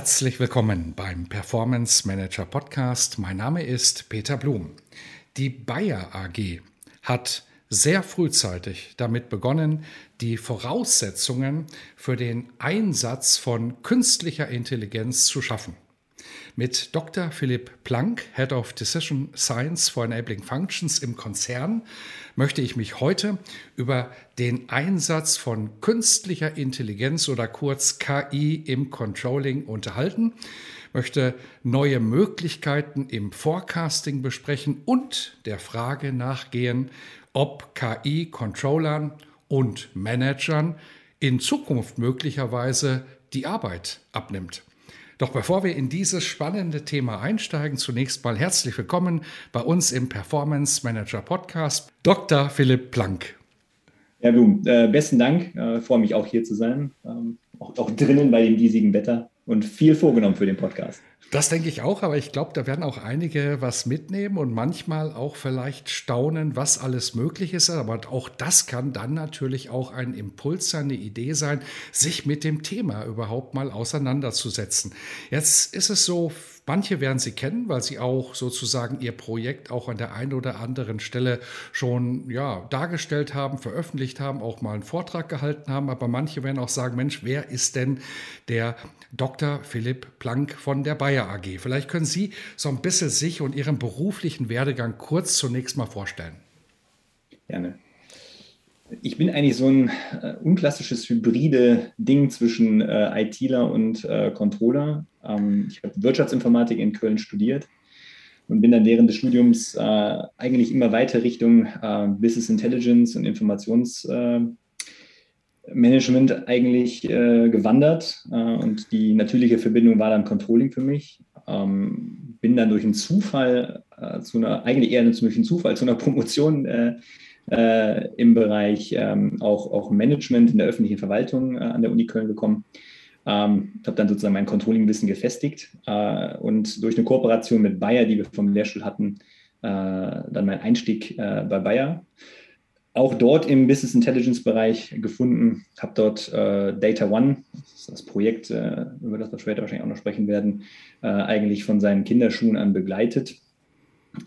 Herzlich willkommen beim Performance Manager Podcast. Mein Name ist Peter Blum. Die Bayer AG hat sehr frühzeitig damit begonnen, die Voraussetzungen für den Einsatz von künstlicher Intelligenz zu schaffen. Mit Dr. Philipp Planck, Head of Decision Science for Enabling Functions im Konzern, möchte ich mich heute über den Einsatz von künstlicher Intelligenz oder kurz KI im Controlling unterhalten, möchte neue Möglichkeiten im Forecasting besprechen und der Frage nachgehen, ob KI Controllern und Managern in Zukunft möglicherweise die Arbeit abnimmt. Doch bevor wir in dieses spannende Thema einsteigen, zunächst mal herzlich willkommen bei uns im Performance Manager Podcast, Dr. Philipp Planck. Herr Blum, äh, besten Dank. Äh, freue mich auch hier zu sein, ähm, auch, auch drinnen bei dem diesigen Wetter und viel vorgenommen für den Podcast. Das denke ich auch, aber ich glaube, da werden auch einige was mitnehmen und manchmal auch vielleicht staunen, was alles möglich ist. Aber auch das kann dann natürlich auch ein Impuls sein, eine Idee sein, sich mit dem Thema überhaupt mal auseinanderzusetzen. Jetzt ist es so, Manche werden Sie kennen, weil Sie auch sozusagen Ihr Projekt auch an der einen oder anderen Stelle schon ja, dargestellt haben, veröffentlicht haben, auch mal einen Vortrag gehalten haben. Aber manche werden auch sagen, Mensch, wer ist denn der Dr. Philipp Planck von der Bayer AG? Vielleicht können Sie so ein bisschen sich und Ihren beruflichen Werdegang kurz zunächst mal vorstellen. Gerne. Ich bin eigentlich so ein äh, unklassisches hybride Ding zwischen äh, ITler und äh, Controller. Ähm, ich habe Wirtschaftsinformatik in Köln studiert und bin dann während des Studiums äh, eigentlich immer weiter Richtung äh, Business Intelligence und Informationsmanagement äh, eigentlich gewandert. und die natürliche Verbindung war dann Controlling für mich. Ähm, bin dann durch einen Zufall zu einer, eigentlich eher durch einen Zufall zu einer Promotion äh, im Bereich ähm, auch, auch Management in der öffentlichen Verwaltung äh, an der Uni Köln gekommen. Ähm, habe dann sozusagen mein Controlling-Wissen gefestigt äh, und durch eine Kooperation mit Bayer, die wir vom Lehrstuhl hatten, äh, dann mein Einstieg äh, bei Bayer. Auch dort im Business Intelligence-Bereich gefunden, habe dort äh, Data One, das ist das Projekt, über das wir später wahrscheinlich auch noch sprechen werden, eigentlich von seinen Kinderschuhen an begleitet.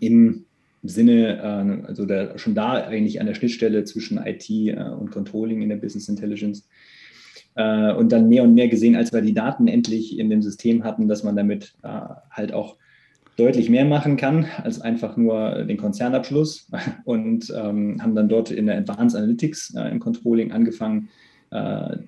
Im Sinne, äh, also da, schon da eigentlich an der Schnittstelle zwischen IT äh, und Controlling in der Business Intelligence. Äh, und dann mehr und mehr gesehen, als wir die Daten endlich in dem System hatten, dass man damit halt auch deutlich mehr machen kann als einfach nur den Konzernabschluss und ähm, haben dann dort in der Advanced Analytics im Controlling angefangen,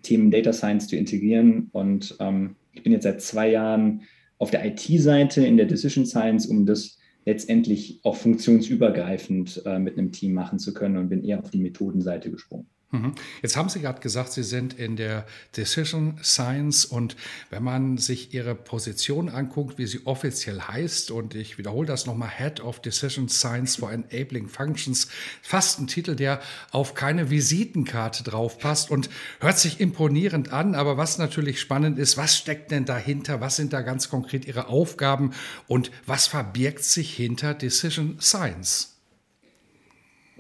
Themen Data Science zu integrieren. Und ähm, ich bin jetzt seit zwei Jahren auf der IT-Seite in der Decision Science, um das letztendlich auch funktionsübergreifend äh, mit einem Team machen zu können und bin eher auf die Methodenseite gesprungen. Mhm. Jetzt haben Sie gerade gesagt, Sie sind in der Decision Science und wenn man sich Ihre Position anguckt, wie sie offiziell heißt, und ich wiederhole das nochmal, Head of Decision Science for Enabling Functions, fast ein Titel, der auf keine Visitenkarte drauf passt und hört sich imponierend an, aber was natürlich spannend ist, was steckt denn dahinter, was sind da ganz konkret Ihre Aufgaben und was verbirgt sich hinter Decision Science?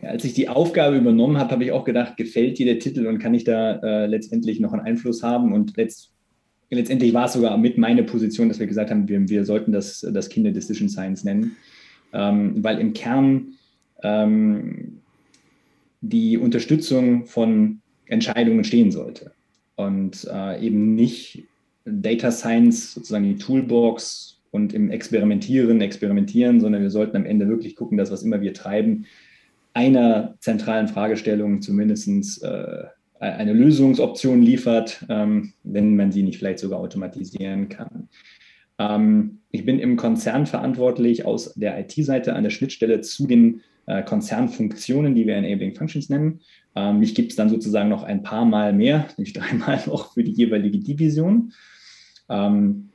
Als ich die Aufgabe übernommen habe, habe ich auch gedacht, gefällt dir der Titel und kann ich da äh, letztendlich noch einen Einfluss haben? Und letzt, letztendlich war es sogar mit meiner Position, dass wir gesagt haben, wir, wir sollten das, das Kinder Decision Science nennen, ähm, weil im Kern ähm, die Unterstützung von Entscheidungen stehen sollte und äh, eben nicht Data Science, sozusagen die Toolbox und im Experimentieren, experimentieren, sondern wir sollten am Ende wirklich gucken, dass was immer wir treiben, einer zentralen Fragestellung zumindest äh, eine Lösungsoption liefert, ähm, wenn man sie nicht vielleicht sogar automatisieren kann. Ähm, ich bin im Konzern verantwortlich aus der IT-Seite an der Schnittstelle zu den äh, Konzernfunktionen, die wir Enabling Functions nennen. Ähm, mich gibt es dann sozusagen noch ein paar Mal mehr, nämlich dreimal noch für die jeweilige Division. Ähm,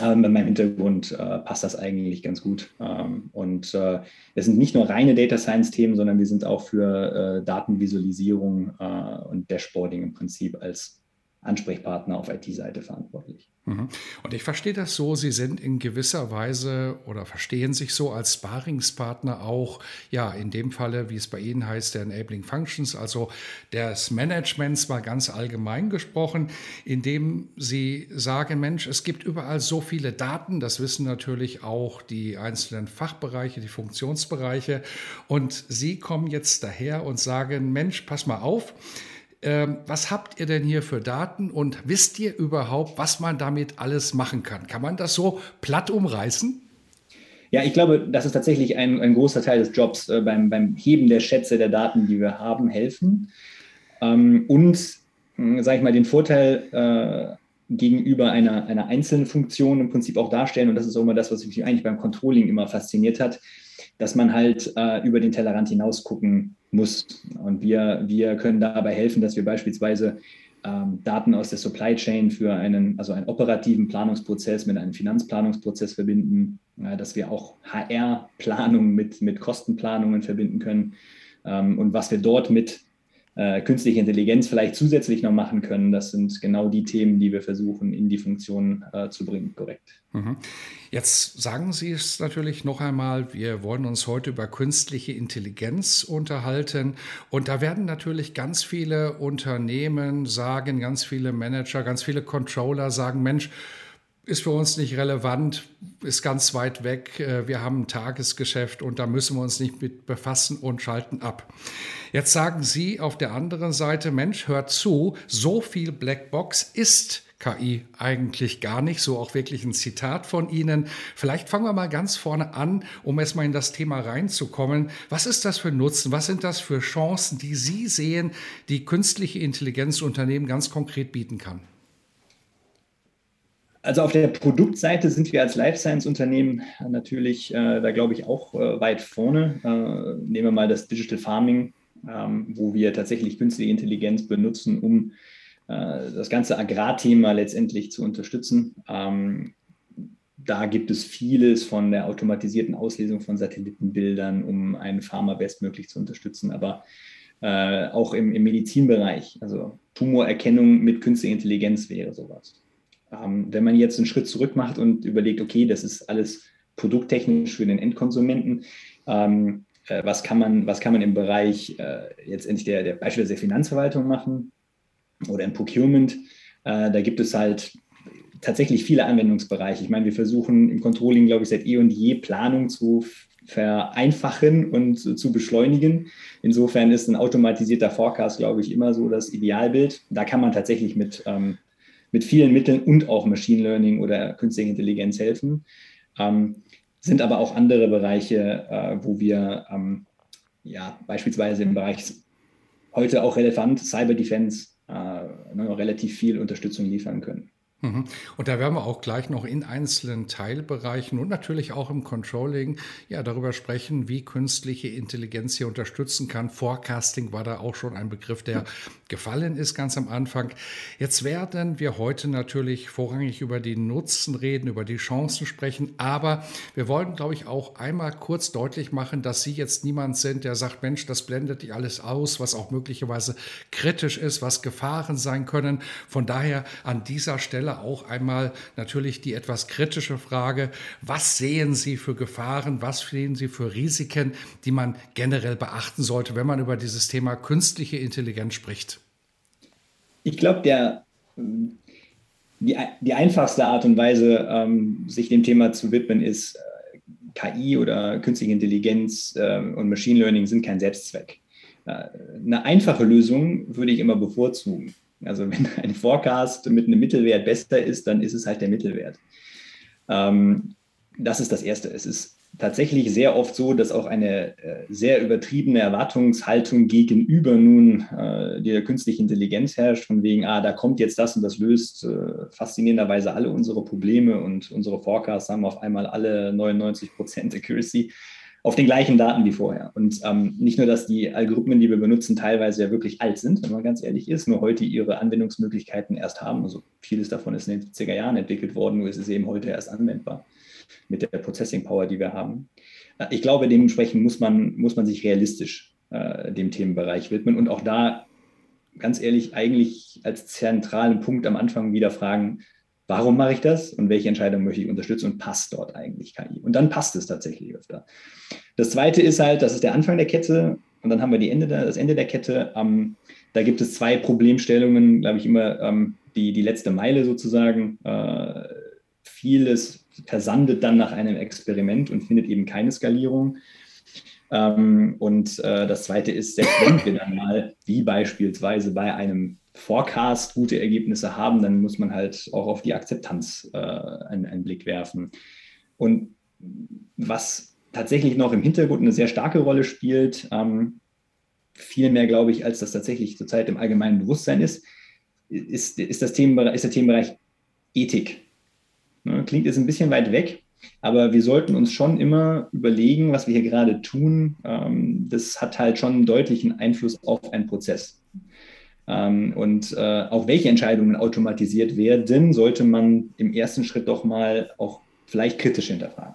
aber mit meinem Hintergrund äh, passt das eigentlich ganz gut. Ähm, und äh, es sind nicht nur reine Data Science-Themen, sondern wir sind auch für äh, Datenvisualisierung äh, und Dashboarding im Prinzip als Ansprechpartner auf IT-Seite verantwortlich. Mhm. Und ich verstehe das so, Sie sind in gewisser Weise oder verstehen sich so als Sparingspartner auch, ja, in dem Falle, wie es bei Ihnen heißt, der Enabling Functions, also des Managements mal ganz allgemein gesprochen, indem Sie sagen, Mensch, es gibt überall so viele Daten, das wissen natürlich auch die einzelnen Fachbereiche, die Funktionsbereiche, und Sie kommen jetzt daher und sagen, Mensch, pass mal auf, ähm, was habt ihr denn hier für Daten und wisst ihr überhaupt, was man damit alles machen kann? Kann man das so platt umreißen? Ja, ich glaube, das ist tatsächlich ein, ein großer Teil des Jobs äh, beim, beim Heben der Schätze der Daten, die wir haben, helfen. Ähm, und, äh, sage ich mal, den Vorteil äh, gegenüber einer, einer einzelnen Funktion im Prinzip auch darstellen. Und das ist auch immer das, was mich eigentlich beim Controlling immer fasziniert hat, dass man halt äh, über den Tellerrand hinaus gucken muss. Und wir, wir können dabei helfen, dass wir beispielsweise ähm, Daten aus der Supply Chain für einen, also einen operativen Planungsprozess mit einem Finanzplanungsprozess verbinden, äh, dass wir auch HR-Planungen mit, mit Kostenplanungen verbinden können. Ähm, und was wir dort mit äh, künstliche Intelligenz vielleicht zusätzlich noch machen können. Das sind genau die Themen, die wir versuchen in die Funktion äh, zu bringen, korrekt. Mhm. Jetzt sagen Sie es natürlich noch einmal, wir wollen uns heute über künstliche Intelligenz unterhalten und da werden natürlich ganz viele Unternehmen sagen, ganz viele Manager, ganz viele Controller sagen, Mensch, ist für uns nicht relevant, ist ganz weit weg. Äh, wir haben ein Tagesgeschäft und da müssen wir uns nicht mit befassen und schalten ab. Jetzt sagen Sie auf der anderen Seite, Mensch, hört zu, so viel Blackbox ist KI eigentlich gar nicht. So auch wirklich ein Zitat von Ihnen. Vielleicht fangen wir mal ganz vorne an, um erstmal in das Thema reinzukommen. Was ist das für Nutzen? Was sind das für Chancen, die Sie sehen, die künstliche Intelligenz Unternehmen ganz konkret bieten kann? Also auf der Produktseite sind wir als Life Science Unternehmen natürlich, äh, da glaube ich, auch äh, weit vorne. Äh, nehmen wir mal das Digital Farming, ähm, wo wir tatsächlich künstliche Intelligenz benutzen, um äh, das ganze Agrarthema letztendlich zu unterstützen. Ähm, da gibt es vieles von der automatisierten Auslesung von Satellitenbildern, um einen Farmer bestmöglich zu unterstützen, aber äh, auch im, im Medizinbereich, also Tumorerkennung mit künstlicher Intelligenz wäre sowas. Ähm, wenn man jetzt einen Schritt zurück macht und überlegt, okay, das ist alles produkttechnisch für den Endkonsumenten, ähm, äh, was, kann man, was kann man im Bereich äh, jetzt endlich der, der beispielsweise der Finanzverwaltung machen oder im Procurement? Äh, da gibt es halt tatsächlich viele Anwendungsbereiche. Ich meine, wir versuchen im Controlling, glaube ich, seit eh und je Planung zu vereinfachen und zu beschleunigen. Insofern ist ein automatisierter Forecast, glaube ich, immer so das Idealbild. Da kann man tatsächlich mit ähm, mit vielen Mitteln und auch Machine Learning oder künstliche Intelligenz helfen. Ähm, sind aber auch andere Bereiche, äh, wo wir ähm, ja, beispielsweise im Bereich heute auch relevant Cyber Defense äh, relativ viel Unterstützung liefern können. Mhm. Und da werden wir auch gleich noch in einzelnen Teilbereichen und natürlich auch im Controlling ja darüber sprechen, wie künstliche Intelligenz hier unterstützen kann. Forecasting war da auch schon ein Begriff, der gefallen ist ganz am Anfang. Jetzt werden wir heute natürlich vorrangig über die Nutzen reden, über die Chancen sprechen, aber wir wollen, glaube ich, auch einmal kurz deutlich machen, dass Sie jetzt niemand sind, der sagt, Mensch, das blendet die alles aus, was auch möglicherweise kritisch ist, was Gefahren sein können. Von daher an dieser Stelle Auch einmal natürlich die etwas kritische Frage, was sehen Sie für Gefahren, was sehen Sie für Risiken, die man generell beachten sollte, wenn man über dieses Thema künstliche Intelligenz spricht? Ich glaube, der die, die einfachste Art und Weise, ähm, sich dem Thema zu widmen, ist äh, KI oder künstliche Intelligenz äh, und Machine Learning sind kein Selbstzweck. Äh, eine einfache Lösung würde ich immer bevorzugen. Also wenn ein Forecast mit einem Mittelwert besser ist, dann ist es halt der Mittelwert. Ähm, das ist das Erste. Es ist tatsächlich sehr oft so, dass auch eine äh, sehr übertriebene Erwartungshaltung gegenüber nun äh, der künstlichen Intelligenz herrscht, von wegen, ah, da kommt jetzt das und das löst äh, faszinierenderweise alle unsere Probleme und unsere Forecasts haben auf einmal alle 99% Accuracy. Auf den gleichen Daten wie vorher. Und ähm, nicht nur, dass die Algorithmen, die wir benutzen, teilweise ja wirklich alt sind, wenn man ganz ehrlich ist, nur heute ihre Anwendungsmöglichkeiten erst haben. Also vieles davon ist in den 70er Jahren entwickelt worden, nur ist es eben heute erst anwendbar mit der Processing Power, die wir haben. Äh, ich glaube, dementsprechend muss man, muss man sich realistisch äh, dem Themenbereich widmen und auch da ganz ehrlich eigentlich als zentralen Punkt am Anfang wieder fragen, warum mache ich das und welche Entscheidung möchte ich unterstützen und passt dort eigentlich KI? Und dann passt es tatsächlich öfter. Das zweite ist halt, das ist der Anfang der Kette und dann haben wir die Ende der, das Ende der Kette. Ähm, da gibt es zwei Problemstellungen, glaube ich, immer ähm, die, die letzte Meile sozusagen. Äh, vieles versandet dann nach einem Experiment und findet eben keine Skalierung. Ähm, und äh, das zweite ist, selbst wenn wir dann mal, wie beispielsweise bei einem Forecast gute Ergebnisse haben, dann muss man halt auch auf die Akzeptanz äh, einen, einen, Blick werfen. Und was tatsächlich noch im Hintergrund eine sehr starke Rolle spielt, ähm, viel mehr, glaube ich, als das tatsächlich zurzeit im allgemeinen Bewusstsein ist, ist, ist, das Themenbereich, ist der Themenbereich Ethik. Ne, klingt jetzt ein bisschen weit weg, aber wir sollten uns schon immer überlegen, was wir hier gerade tun. Ähm, das hat halt schon einen deutlichen Einfluss auf einen Prozess. Ähm, und äh, auch welche Entscheidungen automatisiert werden, sollte man im ersten Schritt doch mal auch vielleicht kritisch hinterfragen.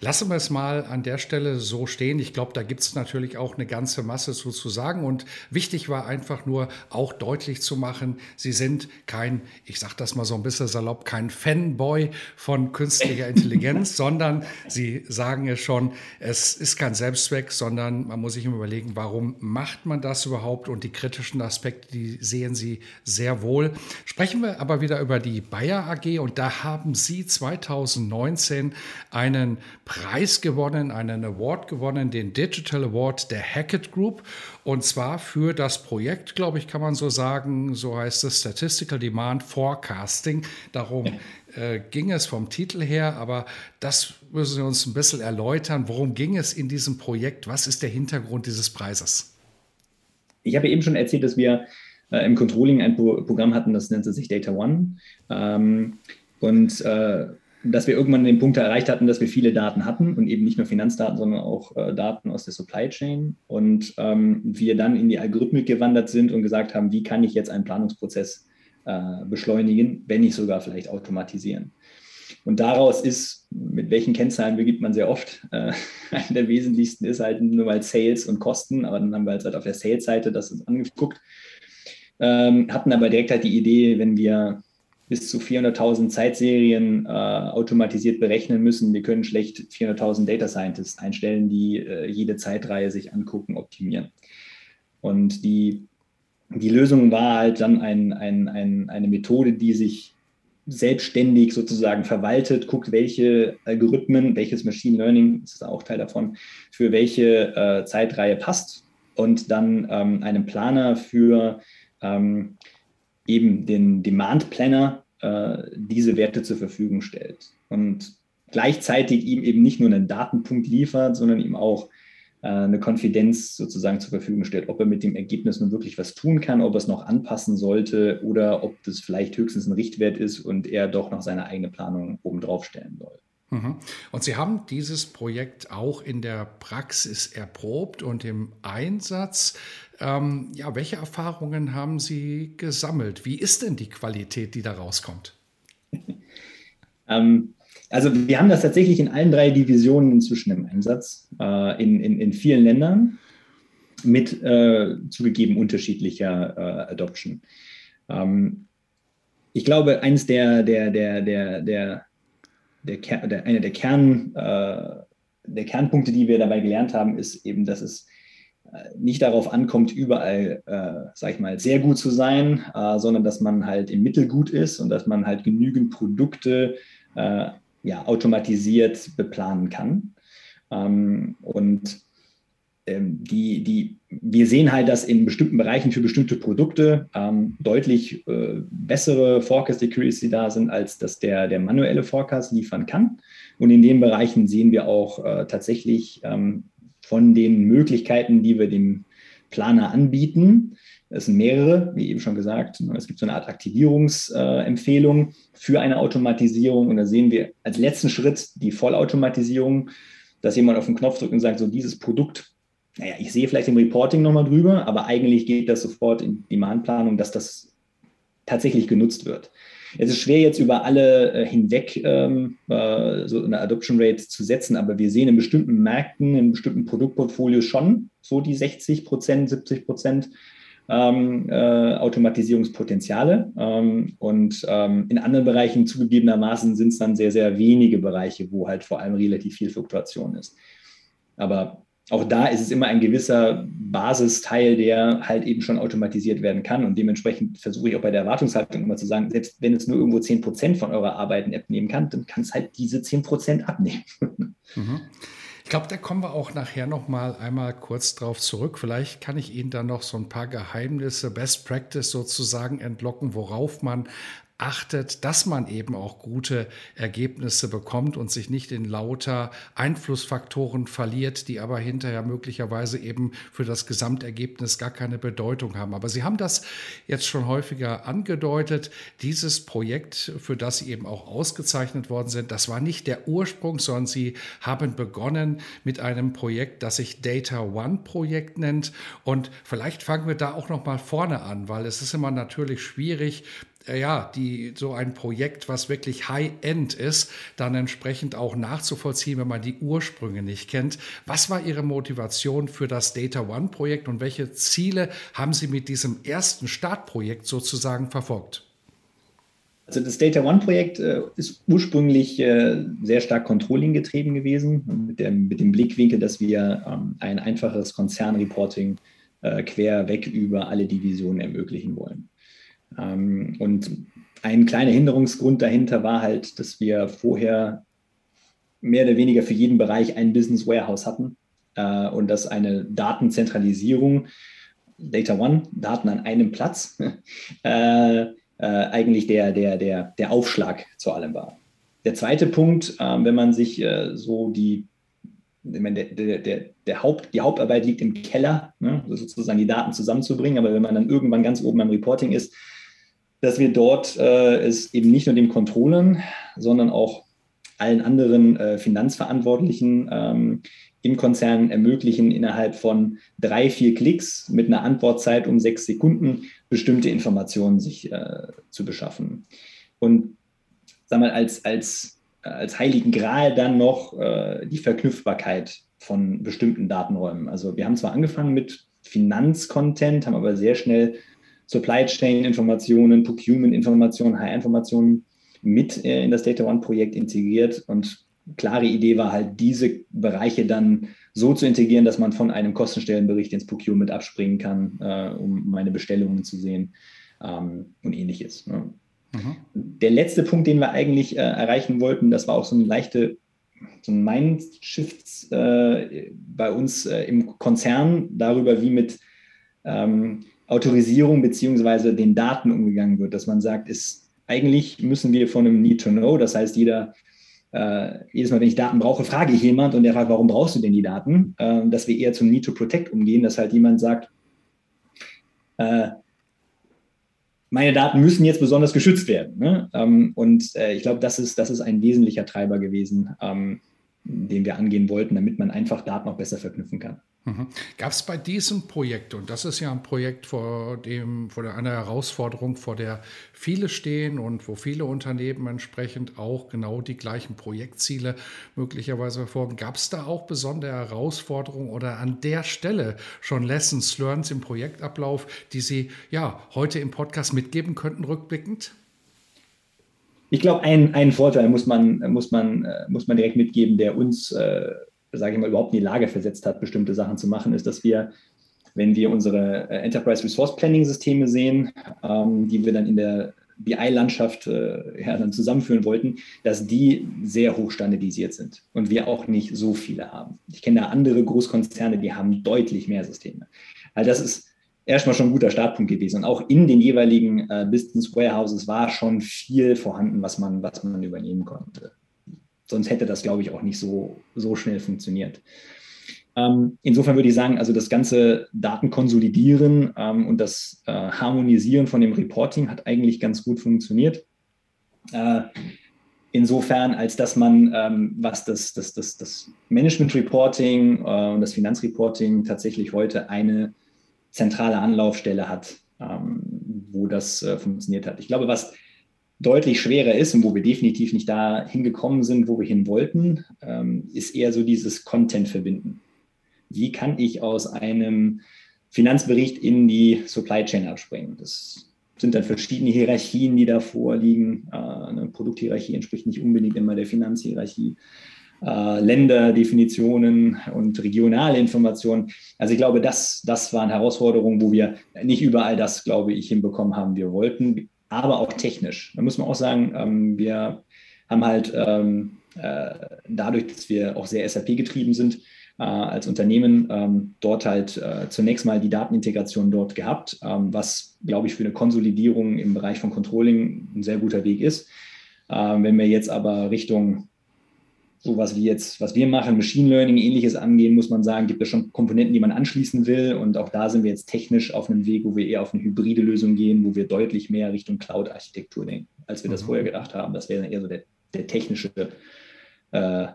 Lassen wir es mal an der Stelle so stehen. Ich glaube, da gibt es natürlich auch eine ganze Masse zu, zu sagen. Und wichtig war einfach nur auch deutlich zu machen, Sie sind kein, ich sage das mal so ein bisschen salopp, kein Fanboy von künstlicher Intelligenz, sondern Sie sagen es schon, es ist kein Selbstzweck, sondern man muss sich immer überlegen, warum macht man das überhaupt? Und die kritischen Aspekte, die sehen Sie sehr wohl. Sprechen wir aber wieder über die Bayer AG. Und da haben Sie 2019 einen Preis gewonnen, einen Award gewonnen, den Digital Award der Hackett Group. Und zwar für das Projekt, glaube ich, kann man so sagen, so heißt es Statistical Demand Forecasting. Darum äh, ging es vom Titel her, aber das müssen Sie uns ein bisschen erläutern. Worum ging es in diesem Projekt? Was ist der Hintergrund dieses Preises? Ich habe eben schon erzählt, dass wir äh, im Controlling ein Pro Programm hatten, das nennt sich Data One. Ähm, und äh, dass wir irgendwann den Punkt erreicht hatten, dass wir viele Daten hatten und eben nicht nur Finanzdaten, sondern auch äh, Daten aus der Supply Chain. Und ähm, wir dann in die Algorithmik gewandert sind und gesagt haben, wie kann ich jetzt einen Planungsprozess äh, beschleunigen, wenn nicht sogar vielleicht automatisieren. Und daraus ist, mit welchen Kennzahlen begibt man sehr oft, äh, eine der wesentlichsten ist halt nur mal Sales und Kosten, aber dann haben wir halt auf der Sales-Seite das uns angeguckt, ähm, hatten aber direkt halt die Idee, wenn wir bis zu 400.000 Zeitserien äh, automatisiert berechnen müssen. Wir können schlecht 400.000 Data Scientists einstellen, die äh, jede Zeitreihe sich angucken, optimieren. Und die, die Lösung war halt dann ein, ein, ein, eine Methode, die sich selbstständig sozusagen verwaltet, guckt, welche Algorithmen, welches Machine Learning, das ist auch Teil davon, für welche äh, Zeitreihe passt und dann ähm, einen Planer für ähm, eben den Demand Planner äh, diese Werte zur Verfügung stellt. Und gleichzeitig ihm eben nicht nur einen Datenpunkt liefert, sondern ihm auch äh, eine Konfidenz sozusagen zur Verfügung stellt, ob er mit dem Ergebnis nun wirklich was tun kann, ob er es noch anpassen sollte oder ob das vielleicht höchstens ein Richtwert ist und er doch noch seine eigene Planung obendrauf stellen soll. Mhm. Und Sie haben dieses Projekt auch in der Praxis erprobt und im Einsatz. Ähm, ja, welche Erfahrungen haben Sie gesammelt? Wie ist denn die Qualität, die da rauskommt? ähm, also wir haben das tatsächlich in allen drei Divisionen inzwischen im Einsatz, äh, in, in, in vielen Ländern mit äh, zugegeben unterschiedlicher äh, Adoption. Ähm, ich glaube, eines der, der, der, der, der, der, der, einer der, Kern, äh, der Kernpunkte, die wir dabei gelernt haben, ist eben, dass es äh, nicht darauf ankommt, überall, äh, sag ich mal, sehr gut zu sein, äh, sondern dass man halt im Mittel gut ist und dass man halt genügend Produkte äh, ja, automatisiert beplanen kann. Ähm, und die, die, wir sehen halt, dass in bestimmten Bereichen für bestimmte Produkte ähm, deutlich äh, bessere Forecast Accuracy da sind, als dass der, der manuelle Forecast liefern kann. Und in den Bereichen sehen wir auch äh, tatsächlich ähm, von den Möglichkeiten, die wir dem Planer anbieten. Es sind mehrere, wie eben schon gesagt. Es gibt so eine Art Aktivierungsempfehlung für eine Automatisierung. Und da sehen wir als letzten Schritt die Vollautomatisierung. dass jemand auf den Knopf drückt und sagt, so dieses Produkt, naja, ich sehe vielleicht im Reporting nochmal drüber, aber eigentlich geht das sofort in Demandplanung, dass das tatsächlich genutzt wird. Es ist schwer jetzt über alle äh, hinweg ähm, äh, so eine Adoption Rate zu setzen, aber wir sehen in bestimmten Märkten, in bestimmten Produktportfolios schon so die 60 Prozent, 70 Prozent ähm, äh, Automatisierungspotenziale. Ähm, und ähm, in anderen Bereichen zugegebenermaßen sind es dann sehr, sehr wenige Bereiche, wo halt vor allem relativ viel Fluktuation ist. Aber auch da ist es immer ein gewisser Basisteil, der halt eben schon automatisiert werden kann. Und dementsprechend versuche ich auch bei der Erwartungshaltung immer zu sagen, selbst wenn es nur irgendwo 10 Prozent von eurer Arbeit in App nehmen kann, dann kann es halt diese 10 Prozent abnehmen. Mhm. Ich glaube, da kommen wir auch nachher noch mal einmal kurz drauf zurück. Vielleicht kann ich Ihnen dann noch so ein paar Geheimnisse, Best Practice sozusagen entlocken, worauf man achtet, dass man eben auch gute Ergebnisse bekommt und sich nicht in lauter Einflussfaktoren verliert, die aber hinterher möglicherweise eben für das Gesamtergebnis gar keine Bedeutung haben. Aber Sie haben das jetzt schon häufiger angedeutet. Dieses Projekt, für das Sie eben auch ausgezeichnet worden sind, das war nicht der Ursprung, sondern Sie haben begonnen mit einem Projekt, das sich Data One Projekt nennt. Und vielleicht fangen wir da auch noch mal vorne an, weil es ist immer natürlich schwierig, ja, die, so ein Projekt, was wirklich High-End ist, dann entsprechend auch nachzuvollziehen, wenn man die Ursprünge nicht kennt. Was war Ihre Motivation für das Data One-Projekt und welche Ziele haben Sie mit diesem ersten Startprojekt sozusagen verfolgt? Also das Data One-Projekt äh, ist ursprünglich äh, sehr stark Controlling getrieben gewesen, mit dem, mit dem Blickwinkel, dass wir ähm, ein einfaches Konzernreporting äh, quer weg über alle Divisionen ermöglichen wollen. Ähm, und ein kleiner Hinderungsgrund dahinter war halt, dass wir vorher mehr oder weniger für jeden Bereich ein Business Warehouse hatten äh, und dass eine Datenzentralisierung, Data One, Daten an einem Platz, äh, äh, eigentlich der, der, der, der Aufschlag zu allem war. Der zweite Punkt, äh, wenn man sich äh, so die, der, der, der, der Haupt, die Hauptarbeit liegt im Keller, ne, sozusagen die Daten zusammenzubringen, aber wenn man dann irgendwann ganz oben am Reporting ist, dass wir dort äh, es eben nicht nur dem Controllern, sondern auch allen anderen äh, Finanzverantwortlichen ähm, im Konzern ermöglichen, innerhalb von drei, vier Klicks mit einer Antwortzeit um sechs Sekunden bestimmte Informationen sich äh, zu beschaffen. Und sag mal, als, als, als heiligen Gral dann noch äh, die Verknüpfbarkeit von bestimmten Datenräumen. Also wir haben zwar angefangen mit Finanzcontent, haben aber sehr schnell Supply Chain Informationen, Procurement Informationen, HR Informationen mit äh, in das Data One Projekt integriert und klare Idee war halt, diese Bereiche dann so zu integrieren, dass man von einem Kostenstellenbericht ins Procurement abspringen kann, äh, um meine Bestellungen zu sehen ähm, und ähnliches. Ne? Mhm. Der letzte Punkt, den wir eigentlich äh, erreichen wollten, das war auch so eine leichte so ein Mindshift äh, bei uns äh, im Konzern darüber, wie mit ähm, Autorisierung beziehungsweise den Daten umgegangen wird, dass man sagt, ist eigentlich müssen wir von einem Need to Know, das heißt, jeder, äh, jedes Mal, wenn ich Daten brauche, frage ich jemand und der fragt, warum brauchst du denn die Daten? Äh, dass wir eher zum Need to Protect umgehen, dass halt jemand sagt, äh, meine Daten müssen jetzt besonders geschützt werden. Ne? Ähm, und äh, ich glaube, das ist, das ist ein wesentlicher Treiber gewesen, ähm, den wir angehen wollten, damit man einfach Daten auch besser verknüpfen kann. Mhm. Gab es bei diesem Projekt, und das ist ja ein Projekt, vor dem, vor einer Herausforderung, vor der viele stehen und wo viele Unternehmen entsprechend auch genau die gleichen Projektziele möglicherweise verfolgen, gab es da auch besondere Herausforderungen oder an der Stelle schon Lessons learned im Projektablauf, die Sie ja heute im Podcast mitgeben könnten, rückblickend? Ich glaube, ein, einen Vorteil muss man, muss, man, äh, muss man direkt mitgeben, der uns äh, sage ich mal, überhaupt in die Lage versetzt hat, bestimmte Sachen zu machen, ist, dass wir, wenn wir unsere äh, Enterprise Resource Planning Systeme sehen, ähm, die wir dann in der BI-Landschaft äh, ja, dann zusammenführen wollten, dass die sehr hoch standardisiert sind und wir auch nicht so viele haben. Ich kenne da andere Großkonzerne, die haben deutlich mehr Systeme. Also das ist erstmal schon ein guter Startpunkt gewesen. Und auch in den jeweiligen äh, Business Warehouses war schon viel vorhanden, was man, was man übernehmen konnte sonst hätte das, glaube ich, auch nicht so, so schnell funktioniert. Ähm, insofern würde ich sagen, also das ganze Datenkonsolidieren ähm, und das äh, Harmonisieren von dem Reporting hat eigentlich ganz gut funktioniert. Äh, insofern, als dass man, ähm, was das, das, das, das Management Reporting äh, und das Finanzreporting tatsächlich heute eine zentrale Anlaufstelle hat, ähm, wo das äh, funktioniert hat. Ich glaube, was deutlich schwerer ist und wo wir definitiv nicht da hingekommen sind, wo wir hin wollten, ähm, ist eher so dieses Content verbinden. Wie kann ich aus einem Finanzbericht in die Supply Chain abspringen? Das sind dann verschiedene Hierarchien, die da vorliegen. Äh, eine Produkthierarchie entspricht nicht unbedingt immer der Finanzhierarchie. Äh, Länderdefinitionen und regionale Informationen. Also ich glaube, das, das waren Herausforderungen, wo wir nicht überall das, glaube ich, hinbekommen haben, wir wollten aber auch technisch. Da muss man auch sagen, ähm, wir haben halt ähm, äh, dadurch, dass wir auch sehr SAP getrieben sind, äh, als Unternehmen ähm, dort halt äh, zunächst mal die Datenintegration dort gehabt, was, glaube ich, für eine Konsolidierung im Bereich von Controlling ein sehr guter Weg ist. Wenn wir jetzt aber Richtung sowas wie jetzt, was wir machen, Machine Learning, ähnliches angehen, muss man sagen, gibt es schon Komponenten, die man anschließen will. Und auch da sind wir jetzt technisch auf einem Weg, wo wir eher auf eine hybride Lösung gehen, wo wir deutlich mehr Richtung Cloud-Architektur denken, als wir das mhm. vorher gedacht haben. Das wäre eher so der, der technische äh,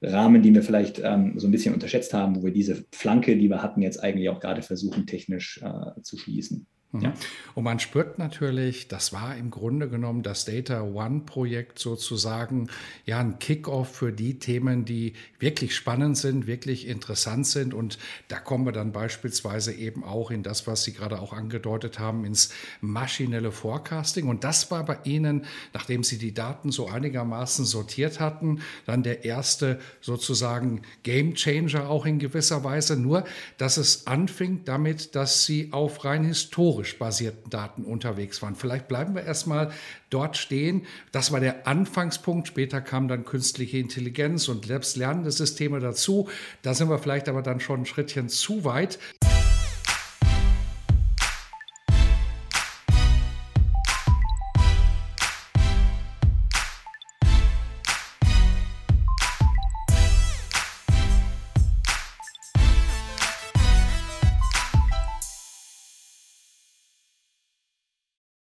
Rahmen, den wir vielleicht ähm, so ein bisschen unterschätzt haben, wo wir diese Flanke, die wir hatten, jetzt eigentlich auch gerade versuchen, technisch äh, zu schließen. Mhm. Ja. Und man spürt natürlich, das war im Grunde genommen das Data One Projekt sozusagen ja ein Kickoff für die Themen, die wirklich spannend sind, wirklich interessant sind. Und da kommen wir dann beispielsweise eben auch in das, was Sie gerade auch angedeutet haben, ins maschinelle Forecasting. Und das war bei Ihnen, nachdem Sie die Daten so einigermaßen sortiert hatten, dann der erste sozusagen Game Changer auch in gewisser Weise. Nur, dass es anfing damit, dass Sie auf rein historisch historisch basierten Daten unterwegs waren. Vielleicht bleiben wir erstmal dort stehen. Das war der Anfangspunkt. Später kam dann künstliche Intelligenz und selbst lernende Systeme dazu. Da sind wir vielleicht aber dann schon ein Schrittchen zu weit.